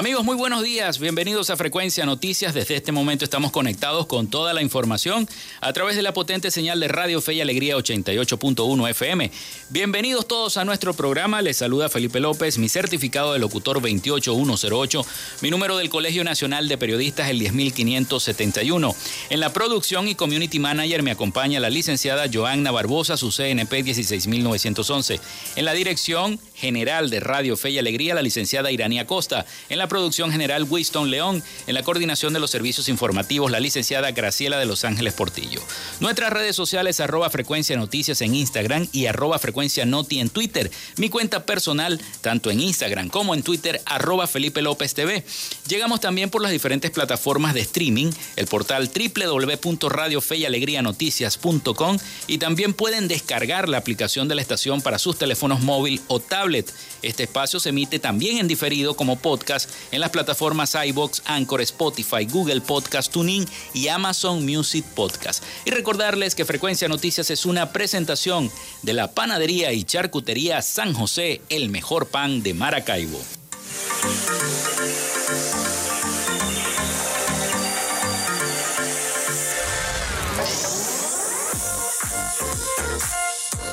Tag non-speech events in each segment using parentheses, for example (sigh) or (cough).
Amigos, muy buenos días. Bienvenidos a Frecuencia Noticias. Desde este momento estamos conectados con toda la información a través de la potente señal de Radio Fe y Alegría 88.1 FM. Bienvenidos todos a nuestro programa. Les saluda Felipe López, mi certificado de locutor 28108, mi número del Colegio Nacional de Periodistas el 10571. En la producción y community manager me acompaña la licenciada Joanna Barbosa, su CNP 16911. En la dirección general de Radio Fe y Alegría, la licenciada Irania Costa. En la producción general Winston León, en la coordinación de los servicios informativos la licenciada Graciela de Los Ángeles Portillo. Nuestras redes sociales arroba frecuencia noticias en Instagram y arroba frecuencia noti en Twitter. Mi cuenta personal, tanto en Instagram como en Twitter, arroba Felipe López TV. Llegamos también por las diferentes plataformas de streaming, el portal www.radiofeyalegrianoticias.com y también pueden descargar la aplicación de la estación para sus teléfonos móvil o tablet. Este espacio se emite también en diferido como podcast en las plataformas iBox, Anchor, Spotify, Google Podcast, TuneIn y Amazon Music Podcast. Y recordarles que Frecuencia Noticias es una presentación de la panadería y charcutería San José, el mejor pan de Maracaibo.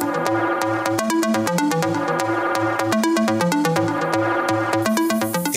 thank you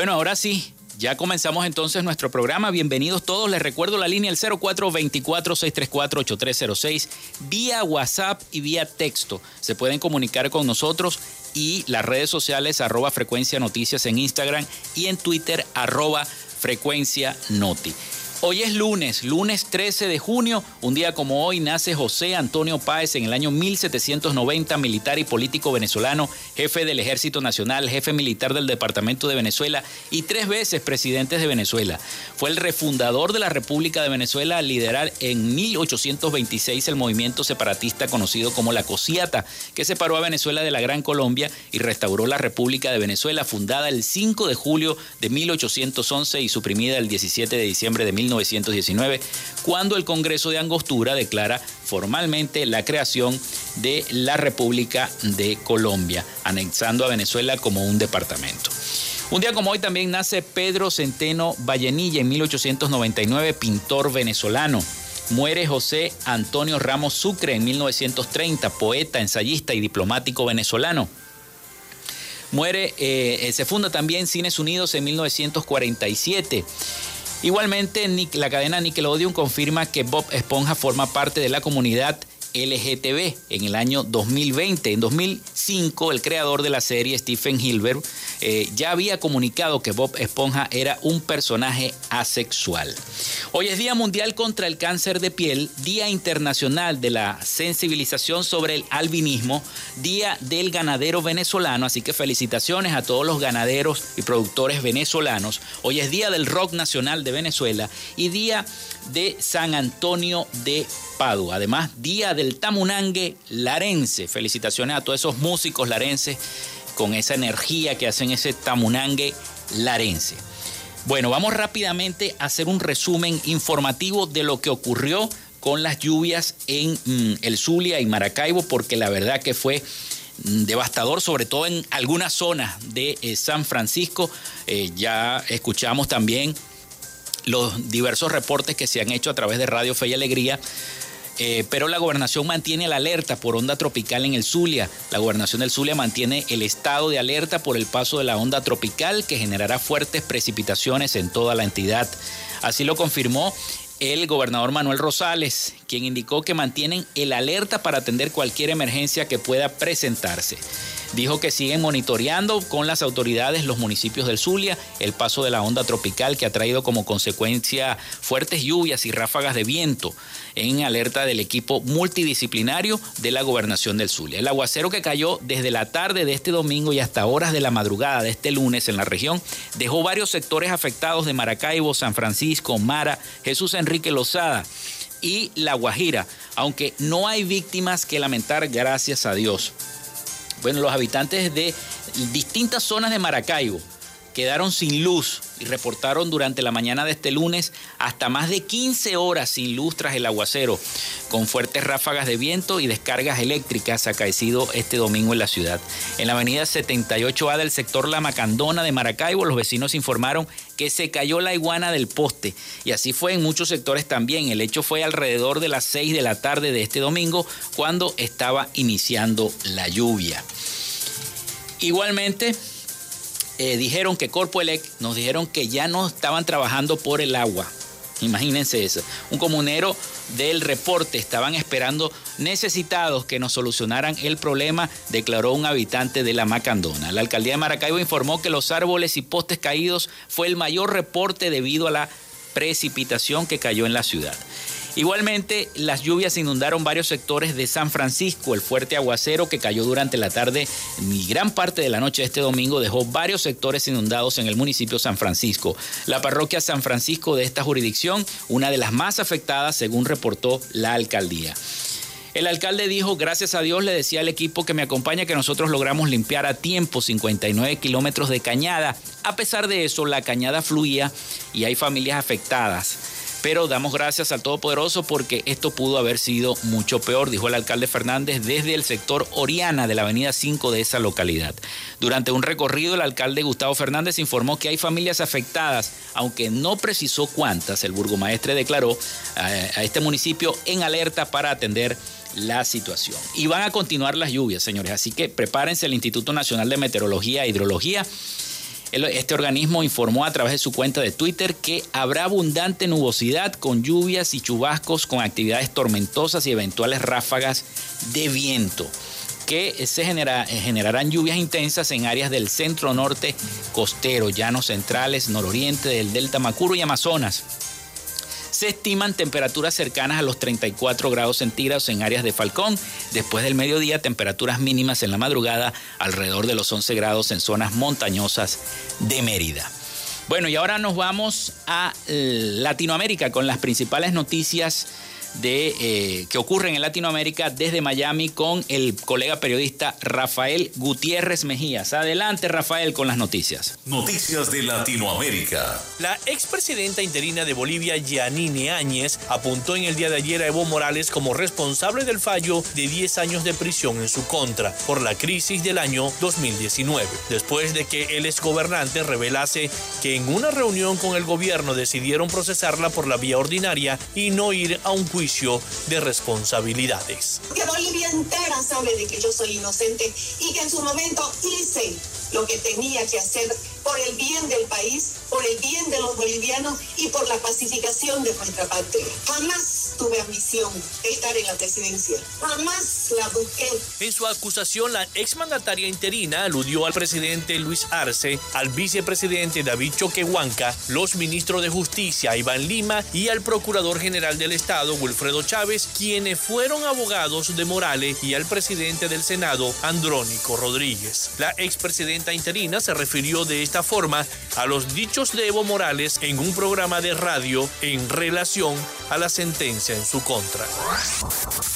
Bueno, ahora sí, ya comenzamos entonces nuestro programa. Bienvenidos todos. Les recuerdo la línea el 0424-634-8306 vía WhatsApp y vía texto. Se pueden comunicar con nosotros y las redes sociales arroba frecuencia noticias en Instagram y en Twitter arroba frecuencia noti. Hoy es lunes, lunes 13 de junio, un día como hoy nace José Antonio Páez en el año 1790, militar y político venezolano, jefe del Ejército Nacional, jefe militar del Departamento de Venezuela y tres veces presidente de Venezuela. Fue el refundador de la República de Venezuela al liderar en 1826 el movimiento separatista conocido como la Cosiata, que separó a Venezuela de la Gran Colombia y restauró la República de Venezuela, fundada el 5 de julio de 1811 y suprimida el 17 de diciembre de 19 1919, cuando el Congreso de Angostura declara formalmente la creación de la República de Colombia, anexando a Venezuela como un departamento. Un día como hoy también nace Pedro Centeno Vallenilla en 1899, pintor venezolano. Muere José Antonio Ramos Sucre en 1930, poeta, ensayista y diplomático venezolano. Muere, eh, se funda también Cines Unidos en 1947. Igualmente, la cadena Nickelodeon confirma que Bob Esponja forma parte de la comunidad LGTB en el año 2020. En 2005, el creador de la serie, Stephen Hilbert, eh, ya había comunicado que Bob Esponja era un personaje asexual. Hoy es Día Mundial contra el Cáncer de Piel, Día Internacional de la Sensibilización sobre el Albinismo, Día del Ganadero Venezolano, así que felicitaciones a todos los ganaderos y productores venezolanos. Hoy es Día del Rock Nacional de Venezuela y Día de San Antonio de Además, Día del Tamunangue Larense. Felicitaciones a todos esos músicos larenses con esa energía que hacen ese Tamunangue Larense. Bueno, vamos rápidamente a hacer un resumen informativo de lo que ocurrió con las lluvias en mm, el Zulia y Maracaibo, porque la verdad que fue mm, devastador, sobre todo en algunas zonas de eh, San Francisco. Eh, ya escuchamos también los diversos reportes que se han hecho a través de Radio Fe y Alegría. Eh, pero la gobernación mantiene la alerta por onda tropical en el Zulia. La gobernación del Zulia mantiene el estado de alerta por el paso de la onda tropical que generará fuertes precipitaciones en toda la entidad. Así lo confirmó el gobernador Manuel Rosales, quien indicó que mantienen el alerta para atender cualquier emergencia que pueda presentarse. Dijo que siguen monitoreando con las autoridades los municipios del Zulia el paso de la onda tropical que ha traído como consecuencia fuertes lluvias y ráfagas de viento en alerta del equipo multidisciplinario de la gobernación del Zulia. El aguacero que cayó desde la tarde de este domingo y hasta horas de la madrugada de este lunes en la región dejó varios sectores afectados de Maracaibo, San Francisco, Mara, Jesús Enrique Lozada y La Guajira, aunque no hay víctimas que lamentar, gracias a Dios. Bueno, los habitantes de distintas zonas de Maracaibo quedaron sin luz y reportaron durante la mañana de este lunes hasta más de 15 horas sin luz tras el aguacero, con fuertes ráfagas de viento y descargas eléctricas acaecido este domingo en la ciudad. En la avenida 78A del sector La Macandona de Maracaibo, los vecinos informaron que se cayó la iguana del poste y así fue en muchos sectores también. El hecho fue alrededor de las 6 de la tarde de este domingo cuando estaba iniciando la lluvia. Igualmente, eh, dijeron que Corpoelec nos dijeron que ya no estaban trabajando por el agua. Imagínense eso. Un comunero del reporte estaban esperando necesitados que nos solucionaran el problema, declaró un habitante de la Macandona. La alcaldía de Maracaibo informó que los árboles y postes caídos fue el mayor reporte debido a la precipitación que cayó en la ciudad. Igualmente, las lluvias inundaron varios sectores de San Francisco. El fuerte aguacero que cayó durante la tarde y gran parte de la noche de este domingo dejó varios sectores inundados en el municipio de San Francisco. La parroquia San Francisco de esta jurisdicción, una de las más afectadas según reportó la alcaldía. El alcalde dijo, gracias a Dios le decía al equipo que me acompaña que nosotros logramos limpiar a tiempo 59 kilómetros de cañada. A pesar de eso, la cañada fluía y hay familias afectadas. Pero damos gracias al Todopoderoso porque esto pudo haber sido mucho peor, dijo el alcalde Fernández desde el sector Oriana de la avenida 5 de esa localidad. Durante un recorrido, el alcalde Gustavo Fernández informó que hay familias afectadas, aunque no precisó cuántas. El burgomaestre declaró a este municipio en alerta para atender la situación. Y van a continuar las lluvias, señores, así que prepárense el Instituto Nacional de Meteorología e Hidrología este organismo informó a través de su cuenta de Twitter que habrá abundante nubosidad con lluvias y chubascos con actividades tormentosas y eventuales ráfagas de viento que se generarán lluvias intensas en áreas del centro norte costero, llanos centrales, nororiente del delta Macuro y Amazonas. Se estiman temperaturas cercanas a los 34 grados centígrados en áreas de Falcón. Después del mediodía, temperaturas mínimas en la madrugada alrededor de los 11 grados en zonas montañosas de Mérida. Bueno, y ahora nos vamos a Latinoamérica con las principales noticias de, eh, que ocurren en Latinoamérica desde Miami con el colega periodista Rafael Gutiérrez Mejías. Adelante, Rafael, con las noticias. Noticias de Latinoamérica. La expresidenta interina de Bolivia, Yanine Áñez, apuntó en el día de ayer a Evo Morales como responsable del fallo de 10 años de prisión en su contra por la crisis del año 2019, después de que el exgobernante revelase que en una reunión con el gobierno decidieron procesarla por la vía ordinaria y no ir a un juicio juicio de responsabilidades. Que Bolivia entera sabe de que yo soy inocente y que en su momento hice lo que tenía que hacer por el bien del país, por el bien de los bolivianos y por la pacificación de nuestra patria. Jamás tuve ambición de estar en la presidencia. Jamás la busqué. En su acusación, la exmandataria interina aludió al presidente Luis Arce, al vicepresidente David Choquehuanca, los ministros de Justicia Iván Lima y al procurador general del Estado Wilfredo Chávez, quienes fueron abogados de Morales y al presidente del Senado Andrónico Rodríguez. La expresidenta interina se refirió de esta forma a los dichos de Evo Morales en un programa de radio en relación a la sentencia en su contra.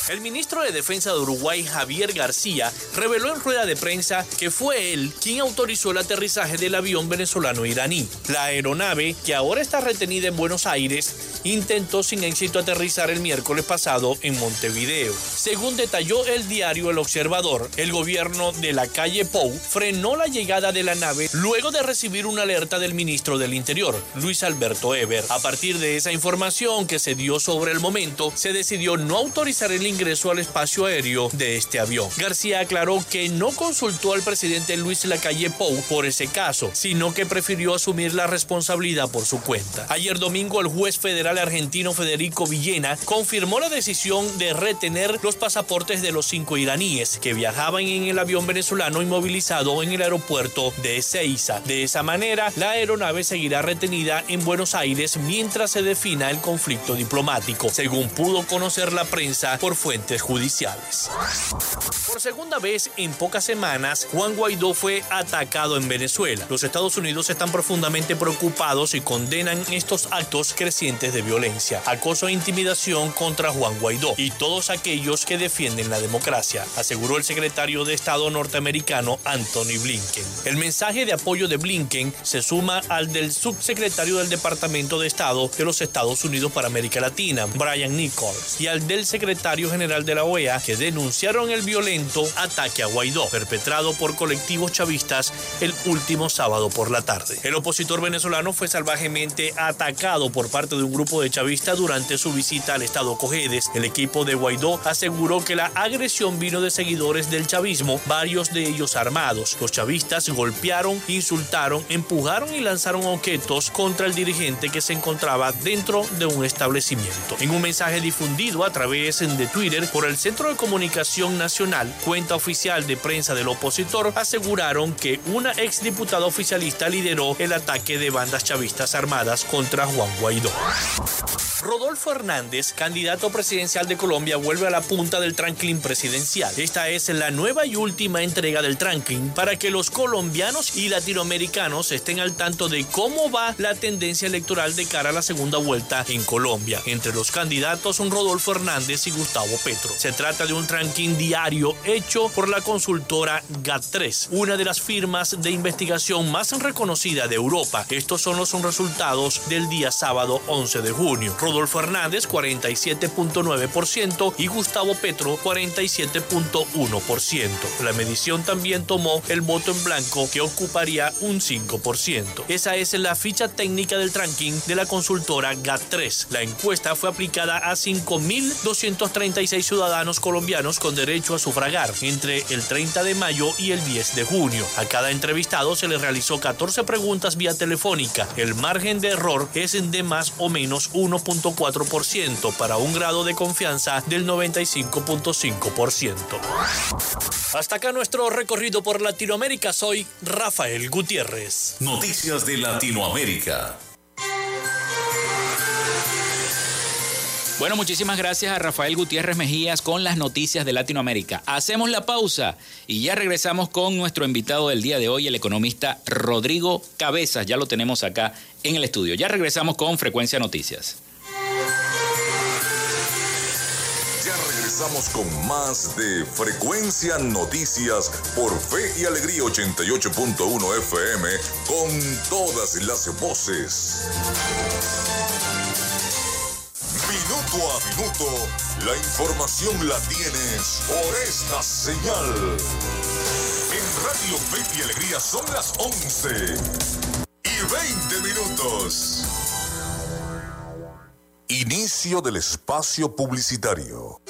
El ministro de Defensa de Uruguay, Javier García, reveló en rueda de prensa que fue él quien autorizó el aterrizaje del avión venezolano-iraní. La aeronave, que ahora está retenida en Buenos Aires, intentó sin éxito aterrizar el miércoles pasado en Montevideo. Según detalló el diario El Observador, el gobierno de la calle Pou frenó la llegada de la nave luego de recibir una alerta del ministro del Interior, Luis Alberto Eber. A partir de esa información que se dio sobre el momento, se decidió no autorizar el ingreso al espacio aéreo de este avión. García aclaró que no consultó al presidente Luis Lacalle Pou por ese caso, sino que prefirió asumir la responsabilidad por su cuenta. Ayer domingo el juez federal argentino Federico Villena confirmó la decisión de retener los pasaportes de los cinco iraníes que viajaban en el avión venezolano inmovilizado en el aeropuerto de Ezeiza. De esa manera, la aeronave seguirá retenida en Buenos Aires mientras se defina el conflicto diplomático, según pudo conocer la prensa por fuentes judiciales. Por segunda vez en pocas semanas, Juan Guaidó fue atacado en Venezuela. Los Estados Unidos están profundamente preocupados y condenan estos actos crecientes de violencia, acoso e intimidación contra Juan Guaidó y todos aquellos que defienden la democracia, aseguró el secretario de Estado norteamericano Anthony Blinken. El mensaje de apoyo de Blinken se suma al del subsecretario del Departamento de Estado de los Estados Unidos para América Latina, Brian Nichols, y al del secretario general de la OEA, que denunciaron el violento ataque a Guaidó, perpetrado por colectivos chavistas el último sábado por la tarde. El opositor venezolano fue salvajemente atacado por parte de un grupo de chavistas durante su visita al estado Cojedes. El equipo de Guaidó aseguró que la agresión vino de seguidores del chavismo, varios de ellos armados. Los chavistas golpearon, insultaron, empujaron y lanzaron objetos contra el dirigente que se encontraba dentro de un establecimiento. En un mensaje difundido a través de Twitter por el Centro de Comunicación Nacional, cuenta oficial de prensa del opositor, aseguraron que una exdiputada oficialista lideró el ataque de bandas chavistas armadas contra Juan Guaidó. Rodolfo Hernández, candidato presidencial de Colombia, vuelve a la punta del tranquilín presidencial. Esta es la nueva y última entrega del tranquilín para que los colombianos y latinoamericanos estén al tanto de cómo va la tendencia electoral de cara a la segunda vuelta en Colombia. Entre los candidatos son Rodolfo Hernández y Gustavo Petro. Se trata de un tranquilín diario hecho por la consultora GAT3, una de las firmas de investigación más reconocida de Europa. Estos son los resultados del día sábado 11 de junio. Rodolfo Hernández 47.9% y Gustavo Petro 47.1%. La medición también tomó el voto en blanco que ocuparía un 5%. Esa es la ficha técnica del ranking de la consultora GAT3. La encuesta fue aplicada a 5.236 ciudadanos colombianos con derecho a sufragar entre el 30 de mayo y el 10 de junio. A cada entrevistado se le realizó 14 preguntas vía telefónica. El margen de error es de más o menos 1.4% para un grado de confianza del 95.5%. Hasta acá nuestro recorrido por Latinoamérica. Soy Rafael Gutiérrez. Noticias de Latinoamérica. Bueno, muchísimas gracias a Rafael Gutiérrez Mejías con las noticias de Latinoamérica. Hacemos la pausa y ya regresamos con nuestro invitado del día de hoy, el economista Rodrigo Cabezas. Ya lo tenemos acá en el estudio. Ya regresamos con Frecuencia Noticias. Ya regresamos con más de Frecuencia Noticias por Fe y Alegría 88.1 FM con todas las voces. A minuto, la información la tienes por esta señal. En Radio Fe y Alegría son las 11 y 20 minutos. Inicio del espacio publicitario.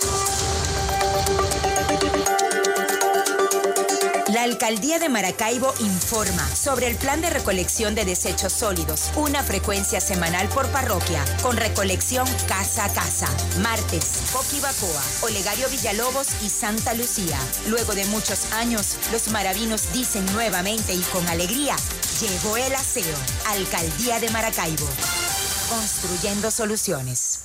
Alcaldía de Maracaibo informa sobre el plan de recolección de desechos sólidos, una frecuencia semanal por parroquia, con recolección casa a casa. Martes, Poquibacoa, Olegario Villalobos y Santa Lucía. Luego de muchos años, los maravinos dicen nuevamente y con alegría, llegó el aseo. Alcaldía de Maracaibo. Construyendo soluciones.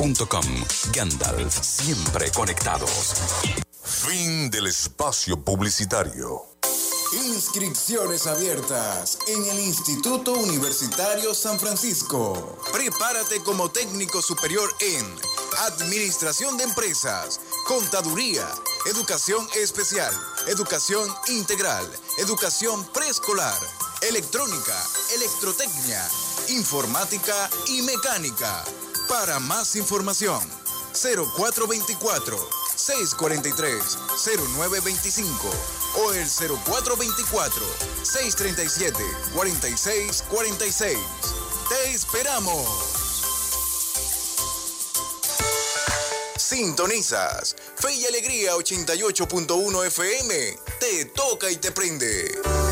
Gandalf, siempre conectados. Fin del espacio publicitario. Inscripciones abiertas en el Instituto Universitario San Francisco. Prepárate como técnico superior en Administración de Empresas, Contaduría, Educación Especial, Educación Integral, Educación Preescolar, Electrónica, Electrotecnia, Informática y Mecánica. Para más información, 0424 643 0925 o el 0424 637 4646. Te esperamos. Sintonizas Fe y Alegría 88.1 FM. Te toca y te prende.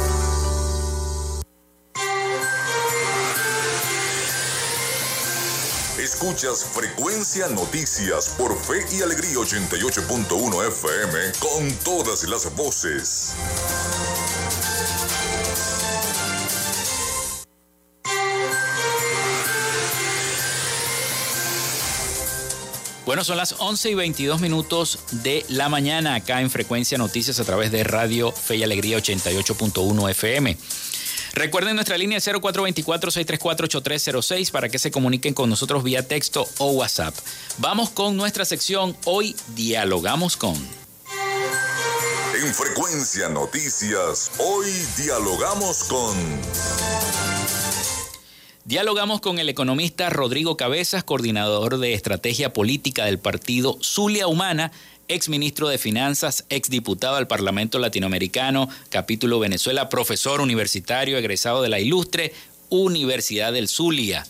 Escuchas Frecuencia Noticias por Fe y Alegría 88.1 FM con todas las voces. Bueno, son las 11 y 22 minutos de la mañana acá en Frecuencia Noticias a través de Radio Fe y Alegría 88.1 FM. Recuerden nuestra línea 0424-634-8306 para que se comuniquen con nosotros vía texto o WhatsApp. Vamos con nuestra sección Hoy Dialogamos con. En Frecuencia Noticias, hoy dialogamos con... Dialogamos con el economista Rodrigo Cabezas, coordinador de estrategia política del partido Zulia Humana, ex ministro de Finanzas, ex diputado al Parlamento Latinoamericano, capítulo Venezuela, profesor universitario, egresado de la ilustre Universidad del Zulia.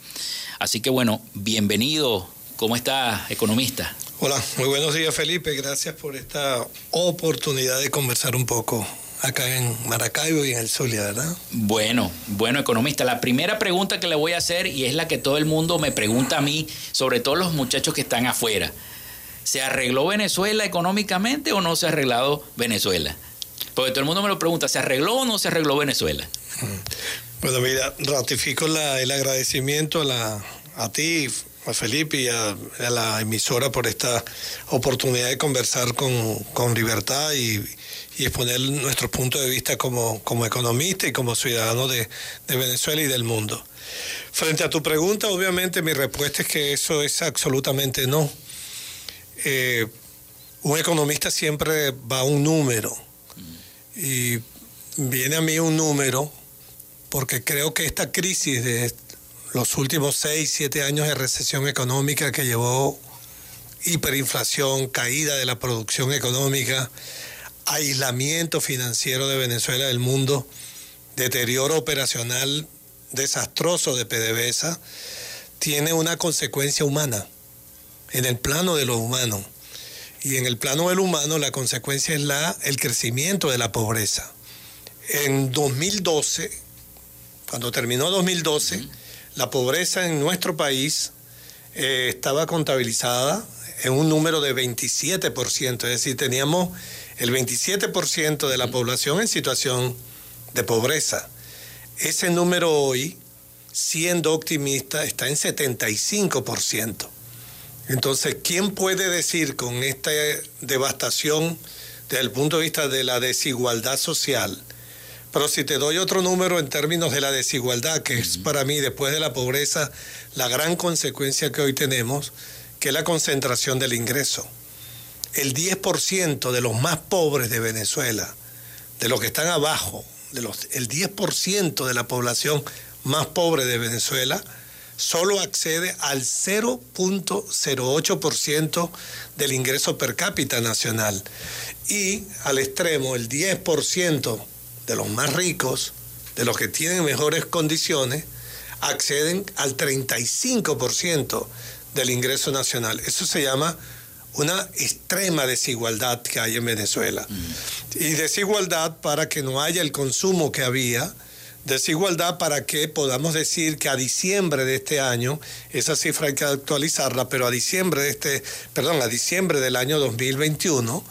Así que bueno, bienvenido. ¿Cómo está, economista? Hola, muy buenos días, Felipe. Gracias por esta oportunidad de conversar un poco acá en Maracaibo y en el Zulia, ¿verdad? Bueno, bueno, economista, la primera pregunta que le voy a hacer, y es la que todo el mundo me pregunta a mí, sobre todo los muchachos que están afuera. ¿Se arregló Venezuela económicamente o no se ha arreglado Venezuela? Porque todo el mundo me lo pregunta, ¿se arregló o no se arregló Venezuela? (laughs) Bueno, mira, ratifico la, el agradecimiento a, la, a ti, a Felipe y a, la emisora por esta oportunidad de conversar con, libertad y, exponer nuestros puntos de vista como, economista y como ciudadano de Venezuela y del mundo. Frente a tu pregunta, obviamente mi respuesta es que eso es absolutamente no. Eh, un economista siempre va a un número. Y viene a mí un número porque creo que esta crisis de los últimos seis, siete años de recesión económica que llevó hiperinflación, caída de la producción económica, aislamiento financiero de Venezuela del mundo, deterioro operacional desastroso de PDVSA, tiene una consecuencia humana en el plano de lo humano. Y en el plano del humano la consecuencia es la, el crecimiento de la pobreza. En 2012, cuando terminó 2012, la pobreza en nuestro país eh, estaba contabilizada en un número de 27%, es decir, teníamos el 27% de la población en situación de pobreza. Ese número hoy, siendo optimista, está en 75%. Entonces, ¿quién puede decir con esta devastación desde el punto de vista de la desigualdad social? Pero si te doy otro número en términos de la desigualdad, que es para mí, después de la pobreza, la gran consecuencia que hoy tenemos, que es la concentración del ingreso. El 10% de los más pobres de Venezuela, de los que están abajo, de los, el 10% de la población más pobre de Venezuela, solo accede al 0.08% del ingreso per cápita nacional. Y al extremo, el 10% de los más ricos, de los que tienen mejores condiciones, acceden al 35% del ingreso nacional. Eso se llama una extrema desigualdad que hay en Venezuela. Y desigualdad para que no haya el consumo que había, desigualdad para que podamos decir que a diciembre de este año, esa cifra hay que actualizarla, pero a diciembre de este, perdón, a diciembre del año 2021,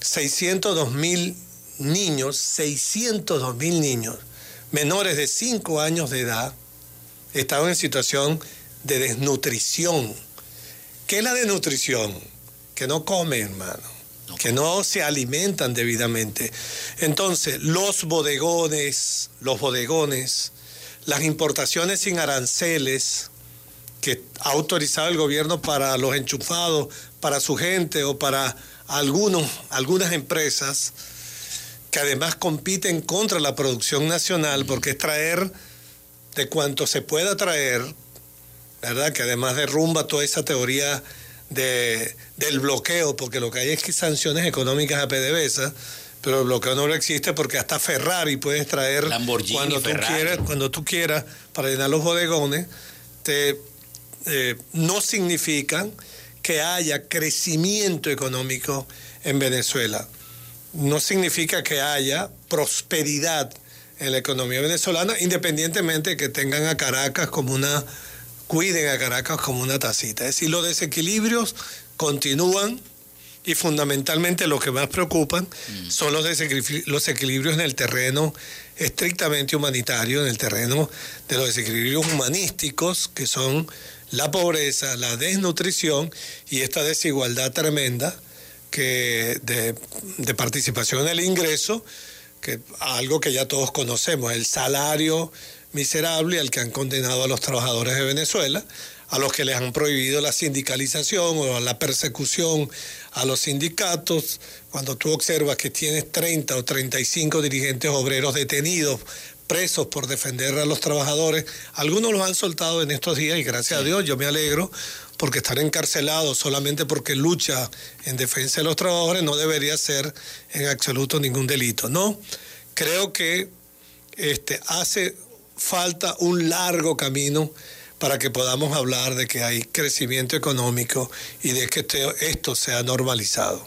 602 mil niños, 602 mil niños menores de 5 años de edad estaban en situación de desnutrición. ¿Qué es la desnutrición? Que no comen, hermano que no se alimentan debidamente. Entonces, los bodegones, los bodegones, las importaciones sin aranceles que ha autorizado el gobierno para los enchufados, para su gente o para algunos, algunas empresas que además compiten contra la producción nacional porque es traer de cuanto se pueda traer, ¿verdad? Que además derrumba toda esa teoría de, del bloqueo, porque lo que hay es que sanciones económicas a PDVSA, pero el bloqueo no existe porque hasta Ferrari puedes traer cuando tú quieras, cuando tú quieras para llenar los bodegones, te, eh, no significan que haya crecimiento económico en Venezuela. No significa que haya prosperidad en la economía venezolana, independientemente de que tengan a Caracas como una cuiden a Caracas como una tacita. Es decir, los desequilibrios continúan y fundamentalmente lo que más preocupan mm. son los, los equilibrios en el terreno estrictamente humanitario, en el terreno de los desequilibrios humanísticos, que son la pobreza, la desnutrición y esta desigualdad tremenda que de, de participación en el ingreso, que algo que ya todos conocemos, el salario miserable al que han condenado a los trabajadores de Venezuela, a los que les han prohibido la sindicalización o la persecución a los sindicatos. Cuando tú observas que tienes 30 o 35 dirigentes obreros detenidos, presos por defender a los trabajadores, algunos los han soltado en estos días y gracias a Dios yo me alegro porque estar encarcelado solamente porque lucha en defensa de los trabajadores no debería ser en absoluto ningún delito. No, creo que este, hace falta un largo camino para que podamos hablar de que hay crecimiento económico y de que esto sea normalizado.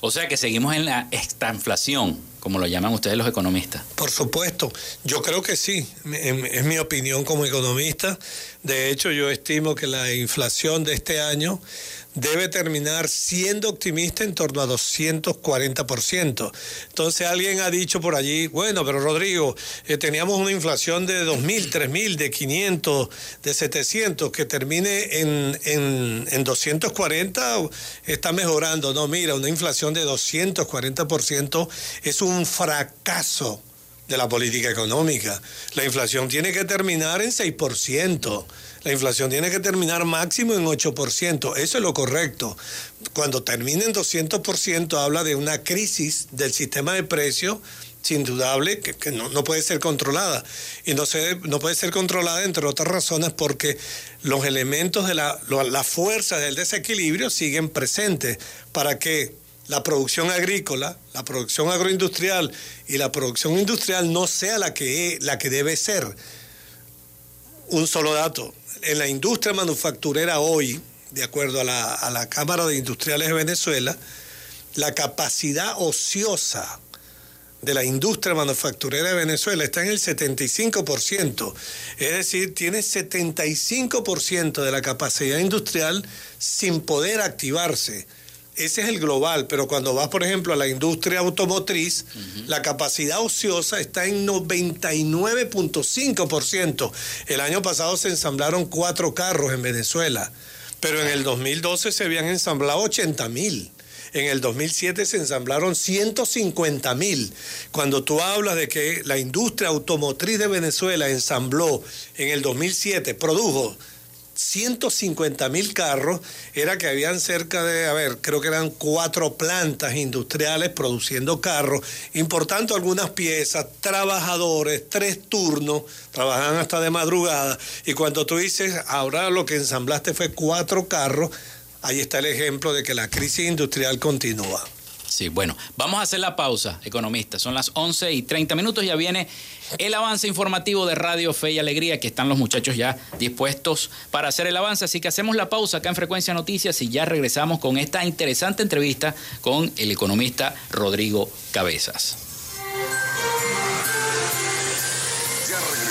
O sea que seguimos en la estanflación, como lo llaman ustedes los economistas. Por supuesto, yo creo que sí, es mi opinión como economista. De hecho, yo estimo que la inflación de este año debe terminar siendo optimista en torno a 240%. Entonces alguien ha dicho por allí, bueno, pero Rodrigo, eh, teníamos una inflación de 2.000, 3.000, de 500, de 700, que termine en, en, en 240, está mejorando. No, mira, una inflación de 240% es un fracaso de la política económica. La inflación tiene que terminar en 6%. La inflación tiene que terminar máximo en 8%. Eso es lo correcto. Cuando termine en 200% habla de una crisis del sistema de precios indudable que, no, puede ser controlada. Y no, se, no puede ser controlada, entre otras razones, porque los elementos de la, la fuerza del desequilibrio siguen presentes para que la producción agrícola, la producción agroindustrial y la producción industrial no sea la que, la que debe ser. Un solo dato, en la industria manufacturera hoy, de acuerdo a la, a la Cámara de Industriales de Venezuela, la capacidad ociosa de la industria manufacturera de Venezuela está en el 75%. Es decir, tiene 75% de la capacidad industrial sin poder activarse. Ese es el global, pero cuando vas, por ejemplo, a la industria automotriz, la capacidad ociosa está en 99.5%. El año pasado se ensamblaron cuatro carros en Venezuela, pero en el 2012 se habían ensamblado 80 mil. En el 2007 se ensamblaron 150 mil. Cuando tú hablas de que la industria automotriz de Venezuela ensambló en el 2007, produjo 150 mil carros, era que habían cerca de, a ver, creo que eran cuatro plantas industriales produciendo carros, importando algunas piezas, trabajadores, tres turnos, trabajaban hasta de madrugada, y cuando tú dices, ahora lo que ensamblaste fue cuatro carros, ahí está el ejemplo de que la crisis industrial continúa. Sí, bueno, vamos a hacer la pausa, economista. Son las 11 y 30 minutos, ya viene el avance informativo de Radio Fe y Alegría, que están los muchachos ya dispuestos para hacer el avance. Así que hacemos la pausa acá en Frecuencia Noticias y ya regresamos con esta interesante entrevista con el economista Rodrigo Cabezas.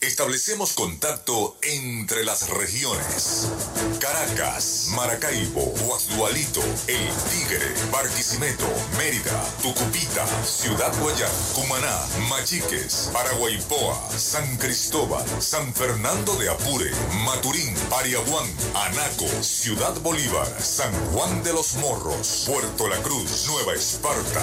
Establecemos contacto entre las regiones. Caracas, Maracaibo, Guasdualito, El Tigre, Barquisimeto, Mérida, Tucupita, Ciudad Guayán, Cumaná, Machiques, Paraguaypoa, San Cristóbal, San Fernando de Apure, Maturín, Ariaguán, Anaco, Ciudad Bolívar, San Juan de los Morros, Puerto La Cruz, Nueva Esparta.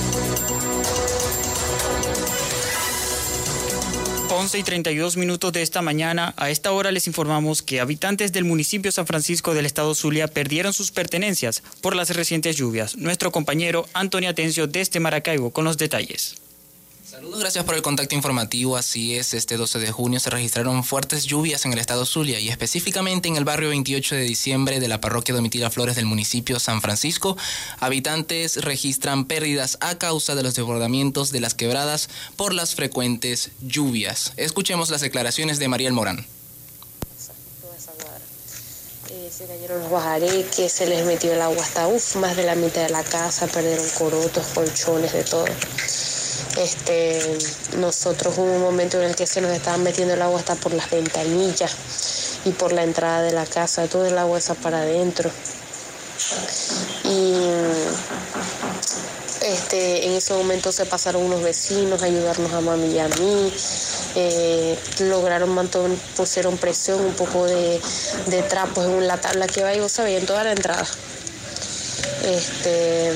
11 y 32 minutos de esta mañana, a esta hora les informamos que habitantes del municipio San Francisco del estado Zulia perdieron sus pertenencias por las recientes lluvias. Nuestro compañero Antonio Atencio desde Maracaibo con los detalles. Saludos, gracias por el contacto informativo. Así es, este 12 de junio se registraron fuertes lluvias en el estado Zulia y específicamente en el barrio 28 de diciembre de la parroquia Domitila Flores del municipio San Francisco. Habitantes registran pérdidas a causa de los desbordamientos de las quebradas por las frecuentes lluvias. Escuchemos las declaraciones de Mariel Morán. Eh, se cayeron los guajareques, se les metió el agua hasta uf, más de la mitad de la casa, perdieron corotos, colchones, de todo. Este, nosotros hubo un momento en el que se nos estaban metiendo el agua hasta por las ventanillas y por la entrada de la casa, todo el agua está para adentro. Y este, en ese momento se pasaron unos vecinos a ayudarnos a mami y a mí. Eh, lograron mantener, pusieron presión, un poco de, de trapos en la tabla que va y vos sabés, en toda la entrada. Este,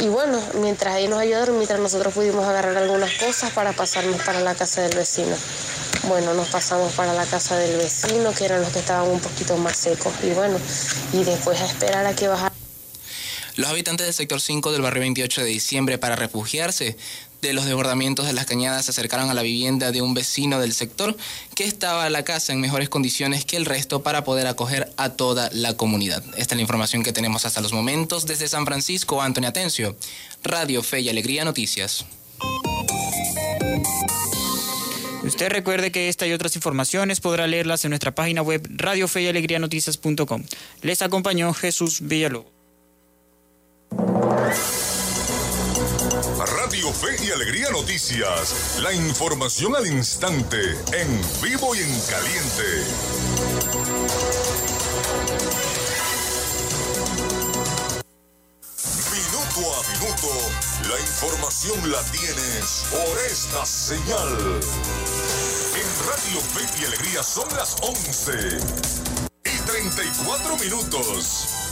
y bueno, mientras ellos nos ayudaron, mientras nosotros pudimos agarrar algunas cosas para pasarnos para la casa del vecino. Bueno, nos pasamos para la casa del vecino, que eran los que estaban un poquito más secos. Y bueno, y después a esperar a que bajara. Los habitantes del sector 5 del barrio 28 de diciembre para refugiarse de los desbordamientos de las cañadas se acercaron a la vivienda de un vecino del sector que estaba la casa en mejores condiciones que el resto para poder acoger a toda la comunidad. Esta es la información que tenemos hasta los momentos desde San Francisco, Antonio Atencio, Radio Fe y Alegría Noticias. Usted recuerde que esta y otras informaciones podrá leerlas en nuestra página web radiofeyalegrianoticias.com. Les acompañó Jesús Villalobos. Fe y Alegría Noticias. La información al instante, en vivo y en caliente. Minuto a minuto, la información la tienes por esta señal. En Radio Fe y Alegría son las 11 y 34 minutos.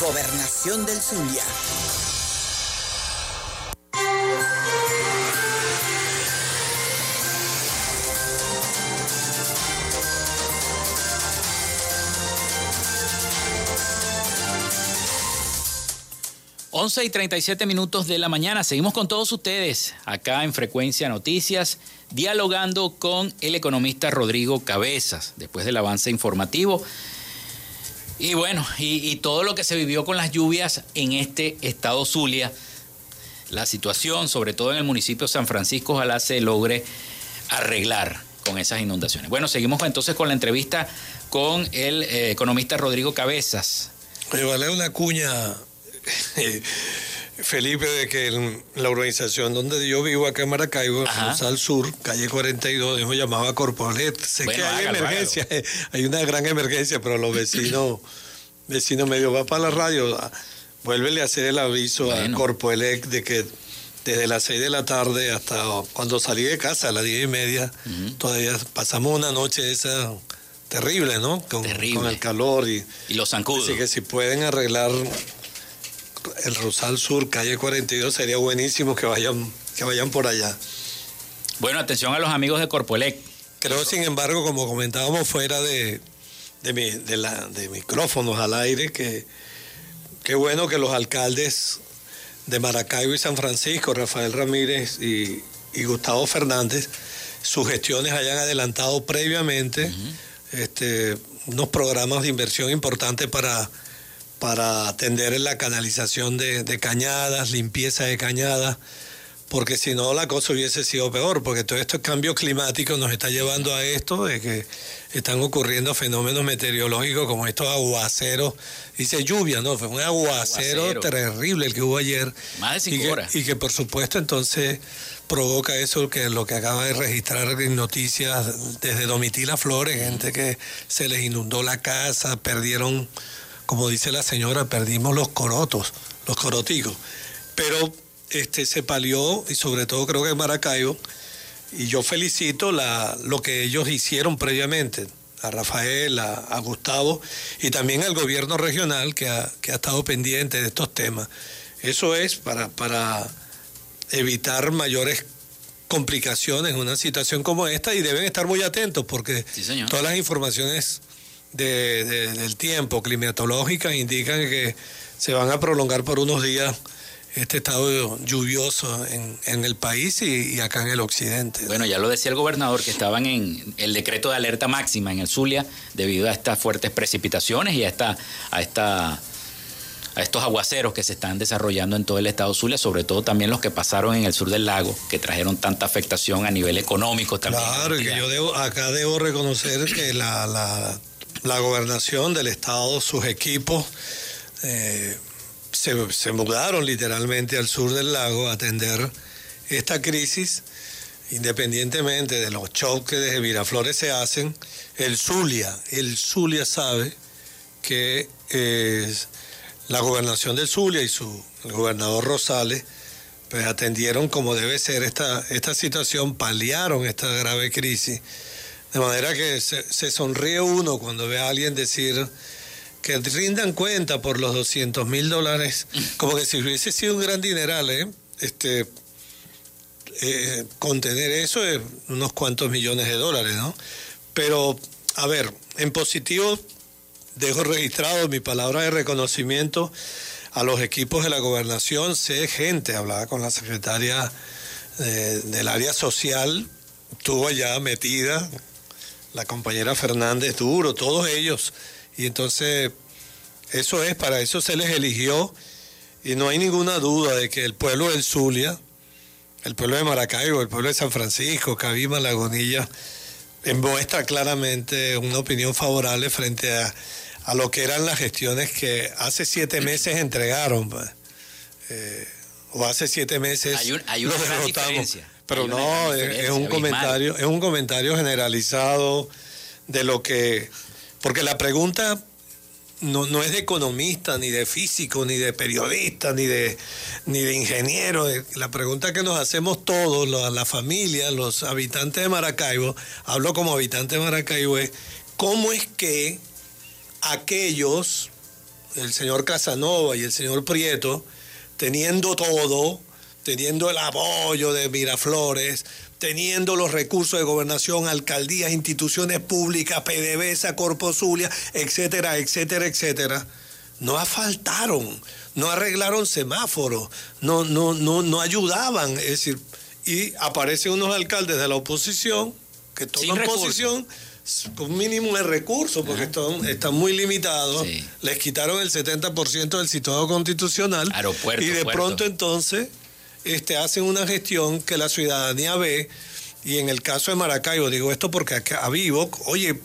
Gobernación del Zulia. Once y 37 minutos de la mañana. Seguimos con todos ustedes acá en Frecuencia Noticias, dialogando con el economista Rodrigo Cabezas, después del avance informativo. Y bueno, y, todo lo que se vivió con las lluvias en este estado Zulia, la situación, sobre todo en el municipio de San Francisco, ojalá se logre arreglar con esas inundaciones. Bueno, seguimos entonces con la entrevista con el eh, economista Rodrigo Cabezas. Me vale una cuña, Felipe, de que la urbanización donde yo vivo, acá en Maracaibo, al sur, calle 42, dijo llamaba Corpolet. Sé que hay emergencia, (laughs) hay una gran emergencia, pero los vecinos, vecinos medio va para la radio, vuélvele a hacer el aviso a Corpoelec de que desde las 6 de la tarde hasta cuando salí de casa a las 10 y media, todavía pasamos una noche esa terrible, ¿no? Con, con el calor y, y los zancudos. Así que si pueden arreglar el Rosal Sur, calle 42, sería buenísimo que vayan, que vayan por allá. Bueno, atención a los amigos de Corpoelec. Creo, sin embargo, como comentábamos fuera de, de, mi, de, la, de micrófonos al aire, que qué bueno que los alcaldes de Maracaibo y San Francisco, Rafael Ramírez y, Gustavo Fernández, sus gestiones hayan adelantado previamente este, unos programas de inversión importantes para para atender la canalización de, cañadas, limpieza de cañadas, porque si no la cosa hubiese sido peor, porque todo estos cambios climáticos nos está llevando a esto, de que están ocurriendo fenómenos meteorológicos como estos aguaceros, dice lluvia, no, fue un aguacero, terrible el que hubo ayer. Más de cinco y que, horas. Y que por supuesto entonces provoca eso que lo que acaba de registrar en noticias desde Domitila Flores, gente que se les inundó la casa, perdieron como dice la señora, perdimos los corotos, los coroticos. Pero este, se palió, y sobre todo creo que en Maracaibo, y yo felicito la, lo que ellos hicieron previamente, a Rafael, a, Gustavo, y también al gobierno regional que ha, que ha estado pendiente de estos temas. Eso es para, para evitar mayores complicaciones en una situación como esta y deben estar muy atentos porque todas las informaciones del tiempo climatológica indican que se van a prolongar por unos días este estado lluvioso en, en el país y, y, acá en el occidente. Bueno, ya lo decía el gobernador que estaban en el decreto de alerta máxima en el Zulia debido a estas fuertes precipitaciones y a esta, a esta a estos aguaceros que se están desarrollando en todo el estado Zulia, sobre todo también los que pasaron en el sur del lago, que trajeron tanta afectación a nivel económico también. Claro, y que yo debo, acá debo reconocer que la, la, la gobernación del estado, sus equipos, eh, se, se mudaron literalmente al sur del lago a atender esta crisis, independientemente de los choques de Miraflores se hacen, el Zulia, el Zulia sabe que eh, la gobernación del Zulia y su gobernador Rosales pues atendieron como debe ser esta, esta situación, paliaron esta grave crisis. De manera que se, se sonríe uno cuando ve a alguien decir que rindan cuenta por los 200 mil dólares, (laughs) como que si hubiese sido un gran dineral, ¿eh? Este, eh, contener eso es unos cuantos millones de dólares, ¿no? Pero, a ver, en positivo, dejo registrado mi palabra de reconocimiento a los equipos de la gobernación, sé gente, hablaba con la secretaria de, del área social, estuvo allá metida, la compañera Fernández Duro, todos ellos, y entonces eso es, para eso se les eligió, y no hay ninguna duda de que el pueblo del Zulia, el pueblo de Maracaibo, el pueblo de San Francisco, Cabima, Lagunilla, muestra claramente una opinión favorable frente a a lo que eran las gestiones que hace siete meses entregaron. Eh, o hace siete meses hay, un, hay una gran diferencia. Pero no, es, un comentario, es un comentario generalizado de lo que. Porque la pregunta no, no es de economista, ni de físico, ni de periodista, ni de, ni de ingeniero. La pregunta que nos hacemos todos, la, la familia, los habitantes de Maracaibo, hablo como habitante de Maracaibo, es cómo es que aquellos, el señor Casanova y el señor Prieto, teniendo todo, teniendo el apoyo de Miraflores, teniendo los recursos de gobernación, alcaldías, instituciones públicas, PDVSA, Corpo Zulia, etcétera, etcétera, etcétera, no asfaltaron, no arreglaron semáforos, no, no, no, no ayudaban, es decir, y aparecen unos alcaldes de la oposición que toman posición con mínimo de recursos, porque están, están muy limitados. Sí. Les quitaron el 70% del situado constitucional. Aeropuerto, y de puerto. pronto entonces este, hacen una gestión que la ciudadanía ve. Y en el caso de Maracaibo, digo esto porque acá a Vivo, oye,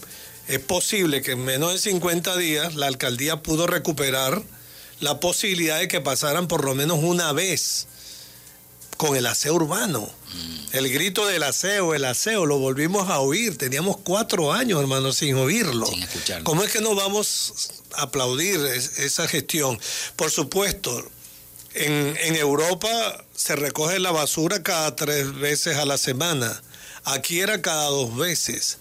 es posible que en menos de 50 días la alcaldía pudo recuperar la posibilidad de que pasaran por lo menos una vez con el aseo urbano. Mm. El grito del aseo, el aseo, lo volvimos a oír. Teníamos cuatro años, hermano, sin oírlo. Sin escucharlo. ¿Cómo es que no vamos a aplaudir es- esa gestión? Por supuesto, en, Europa se recoge la basura cada tres veces a la semana. Aquí era cada dos veces.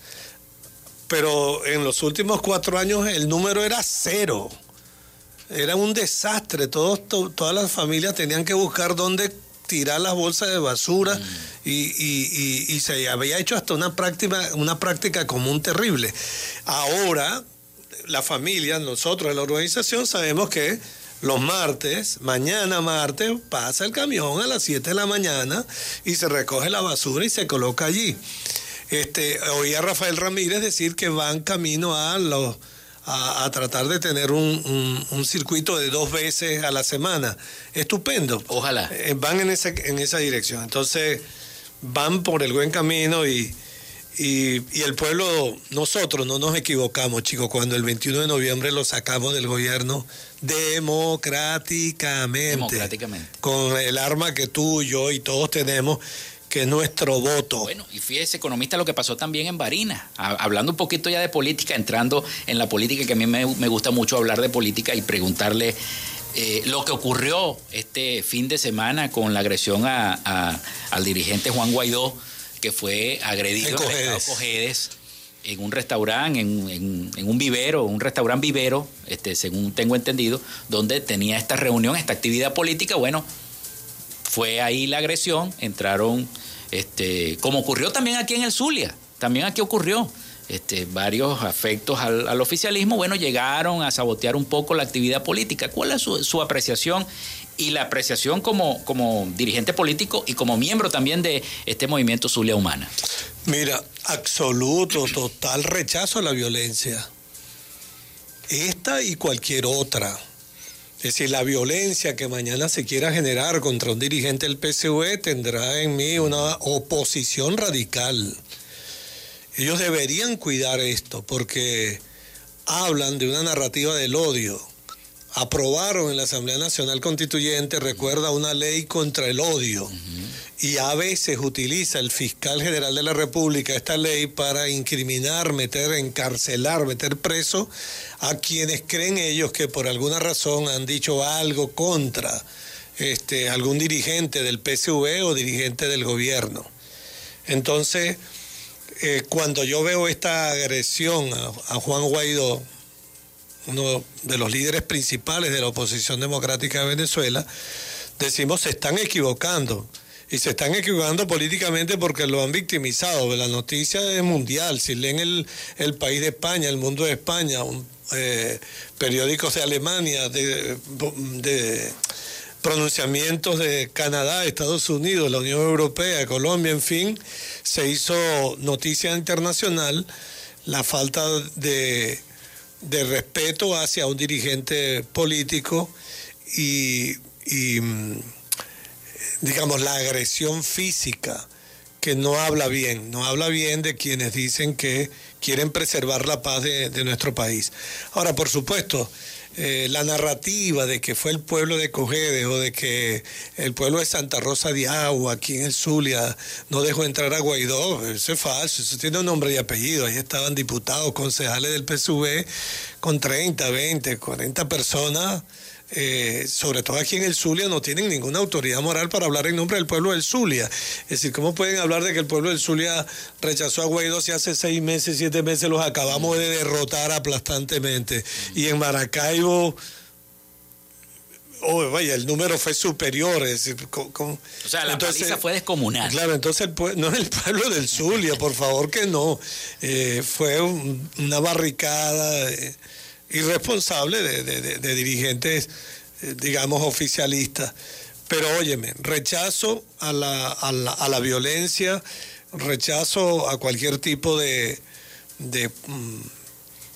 Pero en los últimos cuatro años el número era cero. Era un desastre. Todos, to- todas las familias tenían que buscar dónde tirar las bolsas de basura y se había hecho hasta una práctica, una práctica común terrible. Ahora, la familia, nosotros en la organización, sabemos que los martes, mañana martes, pasa el camión a las 7 de la mañana y se recoge la basura y se coloca allí. Este, oí a Rafael Ramírez decir que van camino a los a, a tratar de tener un, un- un circuito de dos veces a la semana. Estupendo. Ojalá. Eh, van en esa, en esa dirección. Entonces, van por el buen camino y, y, y el pueblo, nosotros no nos equivocamos, chicos, cuando el 21 de noviembre lo sacamos del gobierno democráticamente. Democráticamente. Con el arma que tú, yo y todos tenemos, que es nuestro voto. Bueno, y fíjese, economista, lo que pasó también en Barinas. Ha- Hablando un poquito ya de política, entrando en la política, que a mí me, me gusta mucho hablar de política y preguntarle eh, lo que ocurrió este fin de semana con la agresión a- a- al dirigente Juan Guaidó, que fue agredido En. Cojedes, en un restaurante, en, en- en un vivero, un restaurante vivero, este, según tengo entendido, donde tenía esta reunión, esta actividad política. Bueno, fue ahí la agresión, entraron, este, como ocurrió también aquí en el Zulia, también aquí ocurrió. Este, varios afectos al, oficialismo, bueno, llegaron a sabotear un poco la actividad política. ¿Cuál es su, apreciación y la apreciación como, como dirigente político y como miembro también de este movimiento Zulia Humana? Mira, absoluto, total rechazo a la violencia. Esta y cualquier otra. Es decir, la violencia que mañana se quiera generar contra un dirigente del PSV tendrá en mí una oposición radical. Ellos deberían cuidar esto porque hablan de una narrativa del odio. Aprobaron en la Asamblea Nacional Constituyente, recuerda, una ley contra el odio. Y a veces utiliza el fiscal general de la República esta ley para incriminar, meter, encarcelar, meter preso a quienes creen ellos que por alguna razón han dicho algo contra este, algún dirigente del PSV o dirigente del gobierno. Entonces, eh, cuando yo veo esta agresión a, Juan Guaidó, uno de los líderes principales de la oposición democrática de Venezuela, decimos se están equivocando. Y se están equivocando políticamente porque lo han victimizado. La noticia es mundial. Si leen el, el país de España, el mundo de España, eh, periódicos de Alemania, de, de pronunciamientos de Canadá, Estados Unidos, la Unión Europea, Colombia, en fin, se hizo noticia internacional la falta de, respeto hacia un dirigente político y, mm, digamos, la agresión física que no habla bien, no habla bien de quienes dicen que quieren preservar la paz de, de nuestro país. Ahora, por supuesto, eh, la narrativa de que fue el pueblo de Cojedes o de que el pueblo de Santa Rosa de Agua, aquí en el Zulia, no dejó entrar a Guaidó, eso es falso, eso tiene un nombre y apellido. Ahí estaban diputados, concejales del PSV con 30, 20, 40 personas eh, sobre todo aquí en el Zulia, no tienen ninguna autoridad moral para hablar en nombre del pueblo del Zulia. Es decir, ¿cómo pueden hablar de que el pueblo del Zulia rechazó a Guaidó si hace seis meses, siete meses los acabamos de derrotar aplastantemente? Y en Maracaibo... Oh, vaya, el número fue superior. Es decir, o sea, la entonces, fue descomunal. Claro, entonces no es el pueblo del Zulia, por favor que no. Eh, fue una barricada. Eh, irresponsable de, dirigentes, eh, digamos, oficialistas. Pero óyeme, rechazo a la, violencia, rechazo a cualquier tipo mm,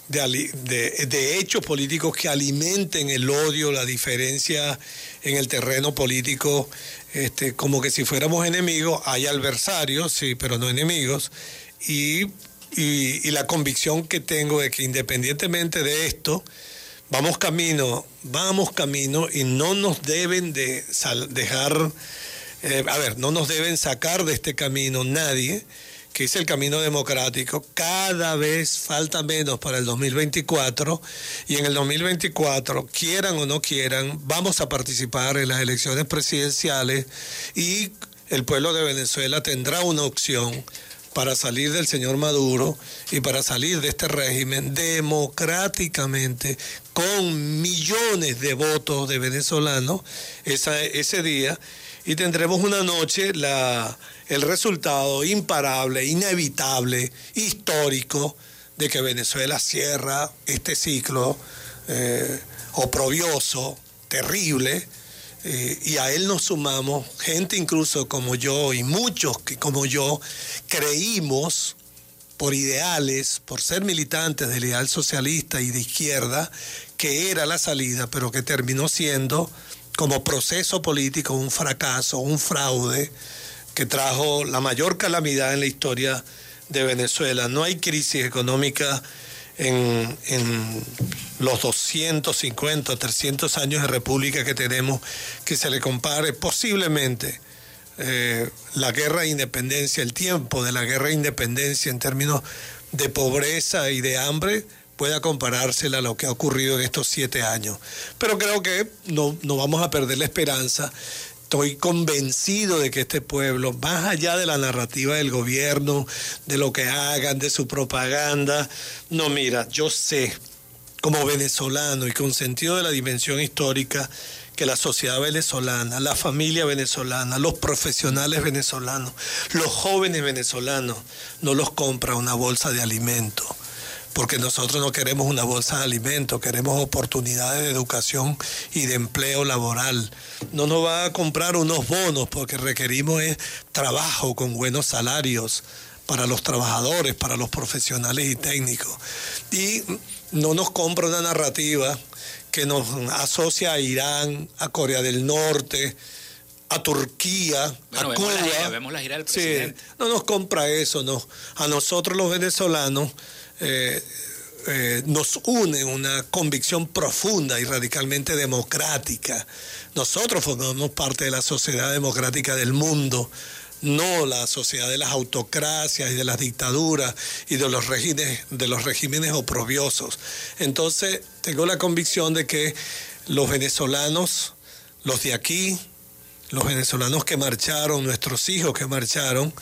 de, hechos políticos que alimenten el odio, la diferencia en el terreno político, este, como que si fuéramos enemigos, hay adversarios, sí, pero no enemigos, y y, la convicción que tengo de que independientemente de esto, vamos camino, vamos camino y no nos deben de dejar, eh, a ver, no nos deben sacar de este camino nadie, que es el camino democrático, cada vez falta menos para el 2024 y en el 2024, quieran o no quieran, vamos a participar en las elecciones presidenciales y el pueblo de Venezuela tendrá una opción para salir del señor Maduro y para salir de este régimen democráticamente con millones de votos de venezolanos ese día. Y tendremos una noche la, el resultado imparable, inevitable, histórico de que Venezuela cierra este ciclo eh, oprobioso, terrible, eh, y a él nos sumamos gente incluso como yo y muchos que como yo creímos por ideales, por ser militantes del ideal socialista y de izquierda, que era la salida, pero que terminó siendo como proceso político un fracaso, un fraude que trajo la mayor calamidad en la historia de Venezuela. No hay crisis económica en, los 250, 300 años de república que tenemos, que se le compare posiblemente eh, la guerra de independencia, el tiempo de la guerra de independencia en términos de pobreza y de hambre, pueda comparársela a lo que ha ocurrido en estos siete años. Pero creo que no, no vamos a perder la esperanza Estoy convencido de que este pueblo, más allá de la narrativa del gobierno, de lo que hagan, de su propaganda, no, mira, yo sé como venezolano y con sentido de la dimensión histórica que la sociedad venezolana, la familia venezolana, los profesionales venezolanos, los jóvenes venezolanos, no los compra una bolsa de alimento, porque nosotros no queremos una bolsa de alimento, queremos oportunidades de educación y de empleo laboral. No nos va a comprar unos bonos porque requerimos trabajo con buenos salarios para los trabajadores, para los profesionales y técnicos. Y no nos compra una narrativa que nos asocia a Irán, a Corea del Norte, a Turquía, a Cuba. vemos la gira del presidente. no nos compra eso, no. A nosotros los venezolanos eh, eh, nos une una convicción profunda y radicalmente democrática. Nosotros formamos parte de la sociedad democrática del mundo no la sociedad de las autocracias y de las dictaduras y de los regímenes, de los regímenes oprobiosos. Entonces, tengo la convicción de que los venezolanos, los de aquí, los venezolanos que marcharon, nuestros hijos que marcharon,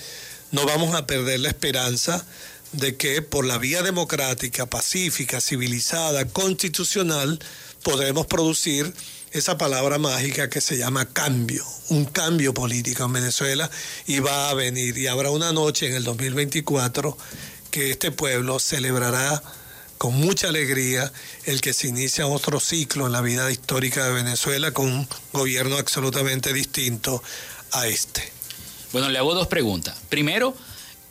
no vamos a perder la esperanza de que por la vía democrática, pacífica, civilizada, constitucional, podremos producir esa palabra mágica que se llama cambio, un cambio político en Venezuela y va a venir y habrá una noche en el 2024 que este pueblo celebrará con mucha alegría el que se inicia otro ciclo en la vida histórica de Venezuela con un gobierno absolutamente distinto a este. Bueno, le hago dos preguntas. Primero,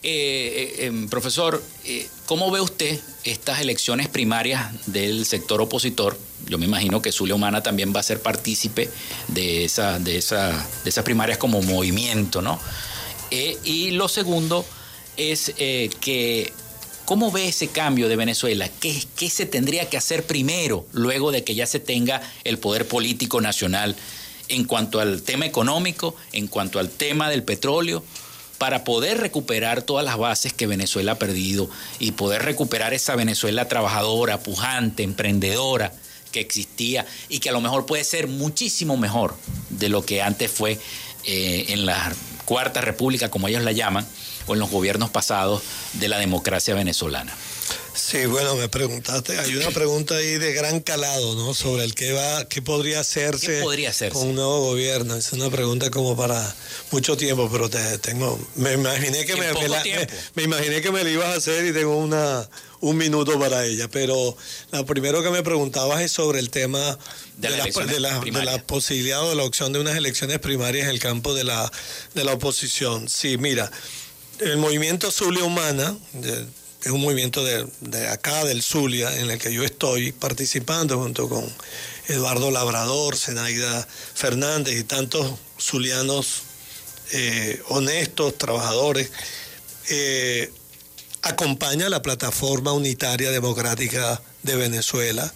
eh, eh, em, profesor, eh, ¿cómo ve usted estas elecciones primarias del sector opositor? Yo me imagino que Zulia Humana también va a ser partícipe de, esa, de, esa, de esas primarias como movimiento, ¿no? y lo segundo es que, ¿cómo ve ese cambio de Venezuela? ¿Qué, ¿Qué se tendría que hacer primero, luego de que ya se tenga el poder político nacional en cuanto al tema económico, en cuanto al tema del petróleo? Para poder recuperar todas las bases que Venezuela ha perdido y poder recuperar esa Venezuela trabajadora, pujante, emprendedora que existía y que a lo mejor puede ser muchísimo mejor de lo que antes fue eh, en la Cuarta República, como ellos la llaman, o en los gobiernos pasados de la democracia venezolana. Sí, bueno, me preguntaste, hay una pregunta ahí de gran calado, ¿no? Sobre el que va, qué podría hacerse, con un nuevo gobierno. Es una pregunta como para mucho tiempo, pero te tengo, me imaginé que me, (laughs) me, imaginé que me la ibas a hacer y tengo una un minuto para ella. Pero lo primero que me preguntabas es sobre el tema de, la, de, la, posibilidad o de la opción de unas elecciones primarias en el campo de la, de la oposición. Sí, mira, el movimiento Zulia Humana, es un movimiento de, acá, del Zulia, en el que yo estoy participando junto con Eduardo Labrador, Zenaida Fernández y tantos zulianos eh, honestos, trabajadores, eh, acompaña la plataforma unitaria democrática de Venezuela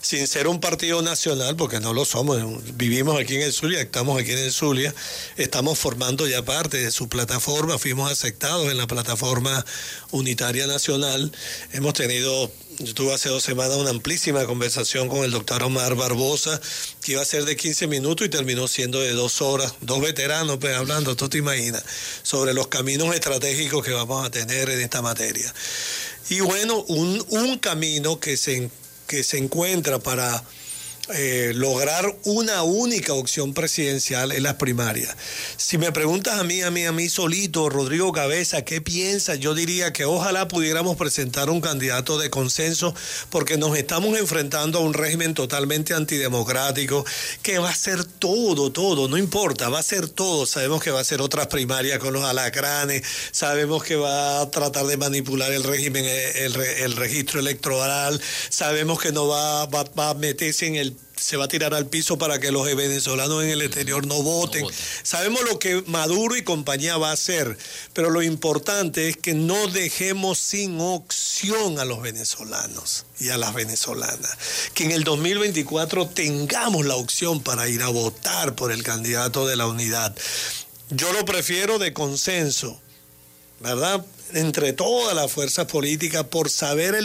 sin ser un partido nacional, porque no lo somos, vivimos aquí en el Zulia, estamos aquí en el Zulia, estamos formando ya parte de su plataforma, fuimos aceptados en la plataforma unitaria nacional, hemos tenido yo tuve hace dos semanas una amplísima conversación con el doctor Omar Barbosa, que iba a ser de 15 minutos y terminó siendo de dos horas, dos veteranos pues, hablando, tú te imaginas, sobre los caminos estratégicos que vamos a tener en esta materia. Y bueno, un, un camino que se que se encuentra para eh, lograr una única opción presidencial en las primarias. Si me preguntas a mí, a mí, a mí solito, Rodrigo Cabeza, ¿qué piensas? Yo diría que ojalá pudiéramos presentar un candidato de consenso porque nos estamos enfrentando a un régimen totalmente antidemocrático que va a ser todo, todo, no importa, va a ser todo. Sabemos que va a ser otras primarias con los alacranes, sabemos que va a tratar de manipular el régimen, el, registro electoral, sabemos que no va, va a meterse en el se va a tirar al piso para que los venezolanos en el exterior no voten. Sabemos lo que Maduro y compañía va a hacer, pero lo importante es que no dejemos sin opción a los venezolanos y a las venezolanas. Que en el 2024 tengamos la opción para ir a votar por el candidato de la unidad. Yo lo prefiero de consenso, ¿verdad? Entre todas las fuerzas políticas por saber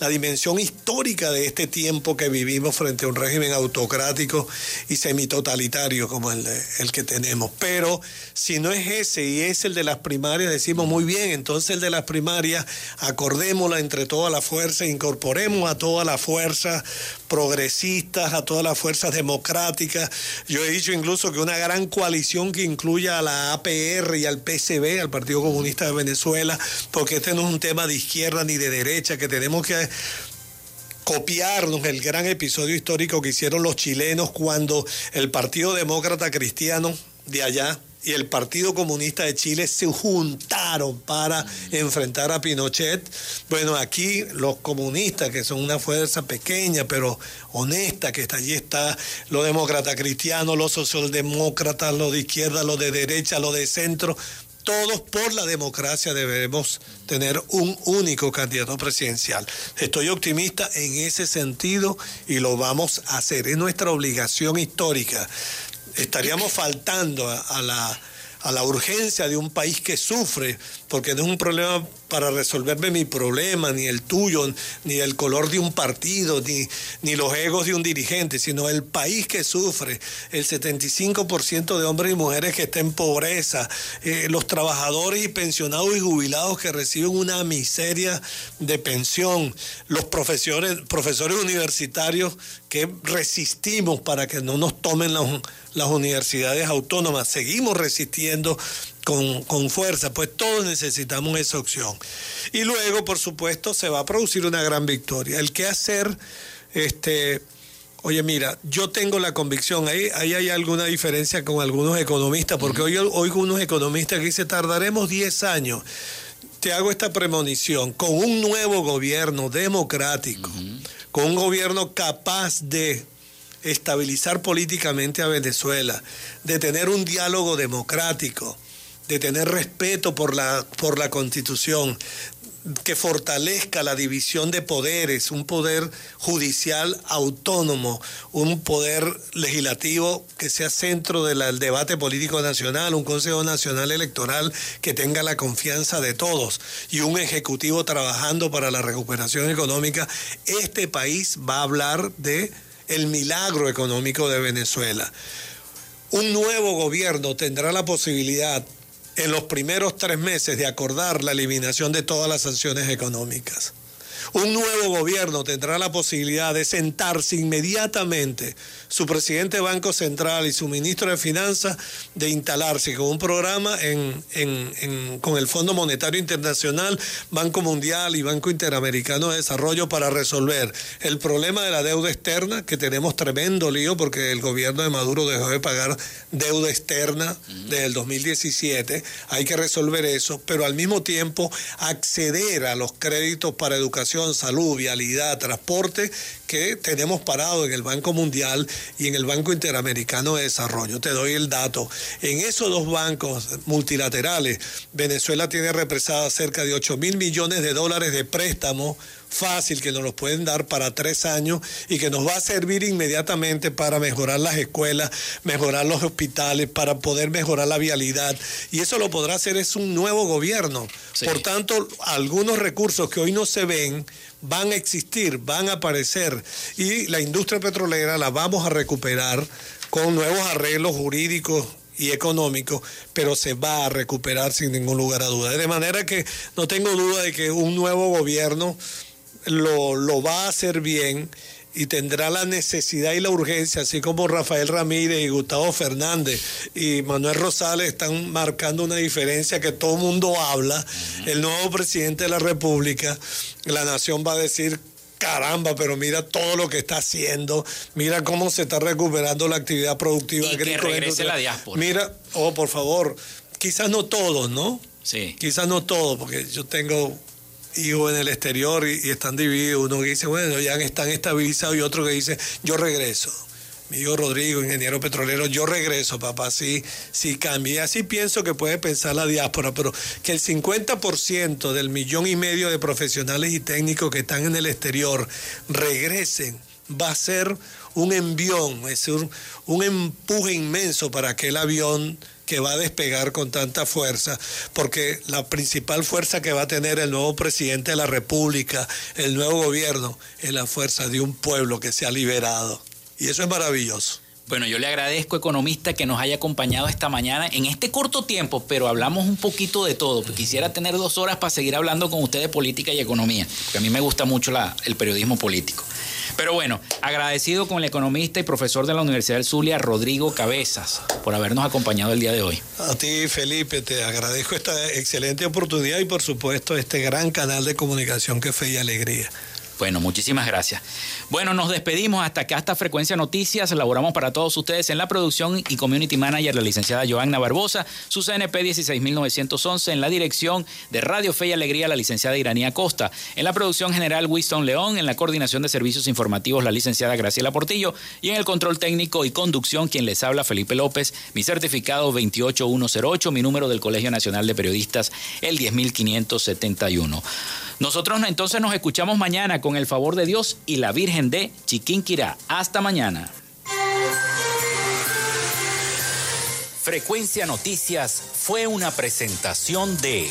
la dimensión histórica de este tiempo que vivimos frente a un régimen autocrático y semitotalitario como el, el que tenemos. Pero si no es ese y es el de las primarias, decimos muy bien, entonces el de las primarias, acordémosla entre todas las fuerzas, incorporemos a todas las fuerzas progresistas, a todas las fuerzas democráticas. Yo he dicho incluso que una gran coalición que incluya a la APR y al PCB, al Partido Comunista de Venezuela, porque este no es un tema de izquierda ni de derecha, que tenemos que copiarnos el gran episodio histórico que hicieron los chilenos cuando el Partido Demócrata Cristiano de allá y el Partido Comunista de Chile se juntaron para enfrentar a Pinochet. Bueno, aquí los comunistas, que son una fuerza pequeña pero honesta, que está allí está los demócratas cristianos, los socialdemócratas, los de izquierda, los de derecha, los de centro, todos por la democracia debemos tener un único candidato presidencial. Estoy optimista en ese sentido y lo vamos a hacer. Es nuestra obligación histórica. Estaríamos faltando a, la a la urgencia de un país que sufre, porque no es un problema para resolverme mi problema, ni el tuyo, ni el color de un partido, ni, ni los egos de un dirigente, sino el país que sufre, el 75% de hombres y mujeres que están en pobreza, eh, los trabajadores y pensionados y jubilados que reciben una miseria de pensión, los profesores, profesores universitarios que resistimos para que no nos tomen las universidades autónomas, seguimos resistiendo con, con, fuerza, pues todos necesitamos esa opción. Y luego, por supuesto, se va a producir una gran victoria. El que hacer, este, oye, mira, yo tengo la convicción, ahí, ahí hay alguna diferencia con algunos economistas, porque hoy oigo unos economistas que dicen, tardaremos 10 años. Te hago esta premonición, con un nuevo gobierno democrático, con un gobierno capaz de estabilizar políticamente a Venezuela, de tener un diálogo democrático, de tener respeto por la, por la constitución, que fortalezca la división de poderes, un poder judicial autónomo, un poder legislativo que sea centro del debate político nacional, un Consejo Nacional Electoral que tenga la confianza de todos y un Ejecutivo trabajando para la recuperación económica, este país va a hablar de el milagro económico de Venezuela. Un nuevo gobierno tendrá la posibilidad en los primeros tres meses de acordar la eliminación de todas las sanciones económicas. Un nuevo gobierno tendrá la posibilidad de sentarse inmediatamente su presidente de Banco Central y su ministro de Finanzas de instalarse con un programa con el Fondo Monetario Internacional, Banco Mundial y Banco Interamericano de Desarrollo para resolver el problema de la deuda externa, que tenemos tremendo lío porque el gobierno de Maduro dejó de pagar deuda externa desde el 2017. Hay que resolver eso, pero al mismo tiempo acceder a los créditos para educación, salud, vialidad, transporte que tenemos parado en el Banco Mundial y en el Banco Interamericano de Desarrollo. Te doy el dato. En esos dos bancos multilaterales, Venezuela tiene represada cerca de 8 mil millones de dólares de préstamos fácil que nos lo pueden dar para tres años y que nos va a servir inmediatamente para mejorar las escuelas, mejorar los hospitales, para poder mejorar la vialidad. Y eso lo podrá hacer es un nuevo gobierno. Por tanto, algunos recursos que hoy no se ven van a existir, van a aparecer y la industria petrolera la vamos a recuperar con nuevos arreglos jurídicos y económicos, pero se va a recuperar sin ningún lugar a duda. De manera que no tengo duda de que un nuevo gobierno lo, lo va a hacer bien y tendrá la necesidad y la urgencia, así como Rafael Ramírez y Gustavo Fernández y Manuel Rosales están marcando una diferencia que todo el mundo habla. El nuevo presidente de la República, la nación va a decir caramba, pero mira todo lo que está haciendo, mira cómo se está recuperando la actividad productiva y agrícola. Que regrese la diáspora. Mira, oh, por favor, quizás no todos, ¿no? Sí. Quizás no todos, porque yo tengo hijos en el exterior y, están divididos. Uno que dice, bueno, ya están estabilizados y otro que dice, yo regreso. Mi hijo Rodrigo, ingeniero petrolero, yo regreso, papá, sí, sí cambia. Y así pienso que puede pensar la diáspora, pero que el 50% del millón y medio de profesionales y técnicos que están en el exterior regresen, va a ser un envión, es decir, un empuje inmenso para que el avión que va a despegar con tanta fuerza, porque la principal fuerza que va a tener el nuevo presidente de la República, el nuevo gobierno, es la fuerza de un pueblo que se ha liberado. Y eso es maravilloso. Bueno, yo le agradezco, economista, que nos haya acompañado esta mañana en este corto tiempo, pero hablamos un poquito de todo. Quisiera tener dos horas para seguir hablando con usted de política y economía, porque a mí me gusta mucho la, el periodismo político. Pero bueno, agradecido con el economista y profesor de la Universidad del Zulia, Rodrigo Cabezas, por habernos acompañado el día de hoy. A ti, Felipe, te agradezco esta excelente oportunidad y por supuesto este gran canal de comunicación que Fe y Alegría. Bueno, muchísimas gracias. Bueno, nos despedimos hasta acá, hasta Frecuencia Noticias. Elaboramos para todos ustedes en la producción y community manager la licenciada Joanna Barbosa, su CNP 16911, en la dirección de Radio Fe y Alegría la licenciada Iranía Costa, en la producción general Winston León, en la coordinación de servicios informativos la licenciada Graciela Portillo y en el control técnico y conducción quien les habla Felipe López, mi certificado 28108, mi número del Colegio Nacional de Periodistas el 10571. Nosotros entonces nos escuchamos mañana con el favor de Dios y la Virgen de Chiquinquirá. Hasta mañana. Frecuencia Noticias fue una presentación de